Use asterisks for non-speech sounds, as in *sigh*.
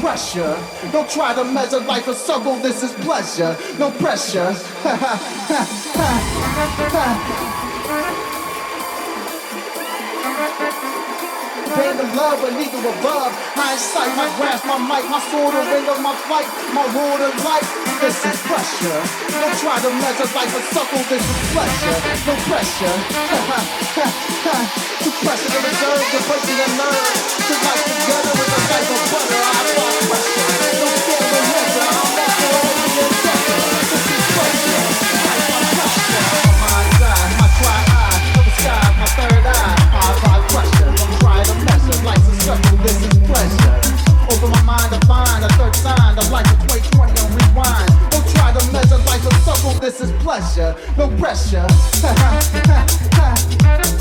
pressure. Don't try to measure life a struggle, this is pleasure. No pressure. *laughs* Pain the love, but neither above. Hindsight, my grasp, my mic, my sword, the ring of my fight, my rule of life. This is pressure. Don't try to measure life a suckle, this is pleasure. No pressure. *laughs* Too pressure to reserve the person and nerve. To life together with a life of butter. I apply pressure. Don't scale the measure. I'm not to be. This is pressure. Life my eye, my. To the third eye. I pressure. Don't try to measure. This is pleasure. Open my mind to find a third sign. The life this is pleasure. No pressure. *laughs*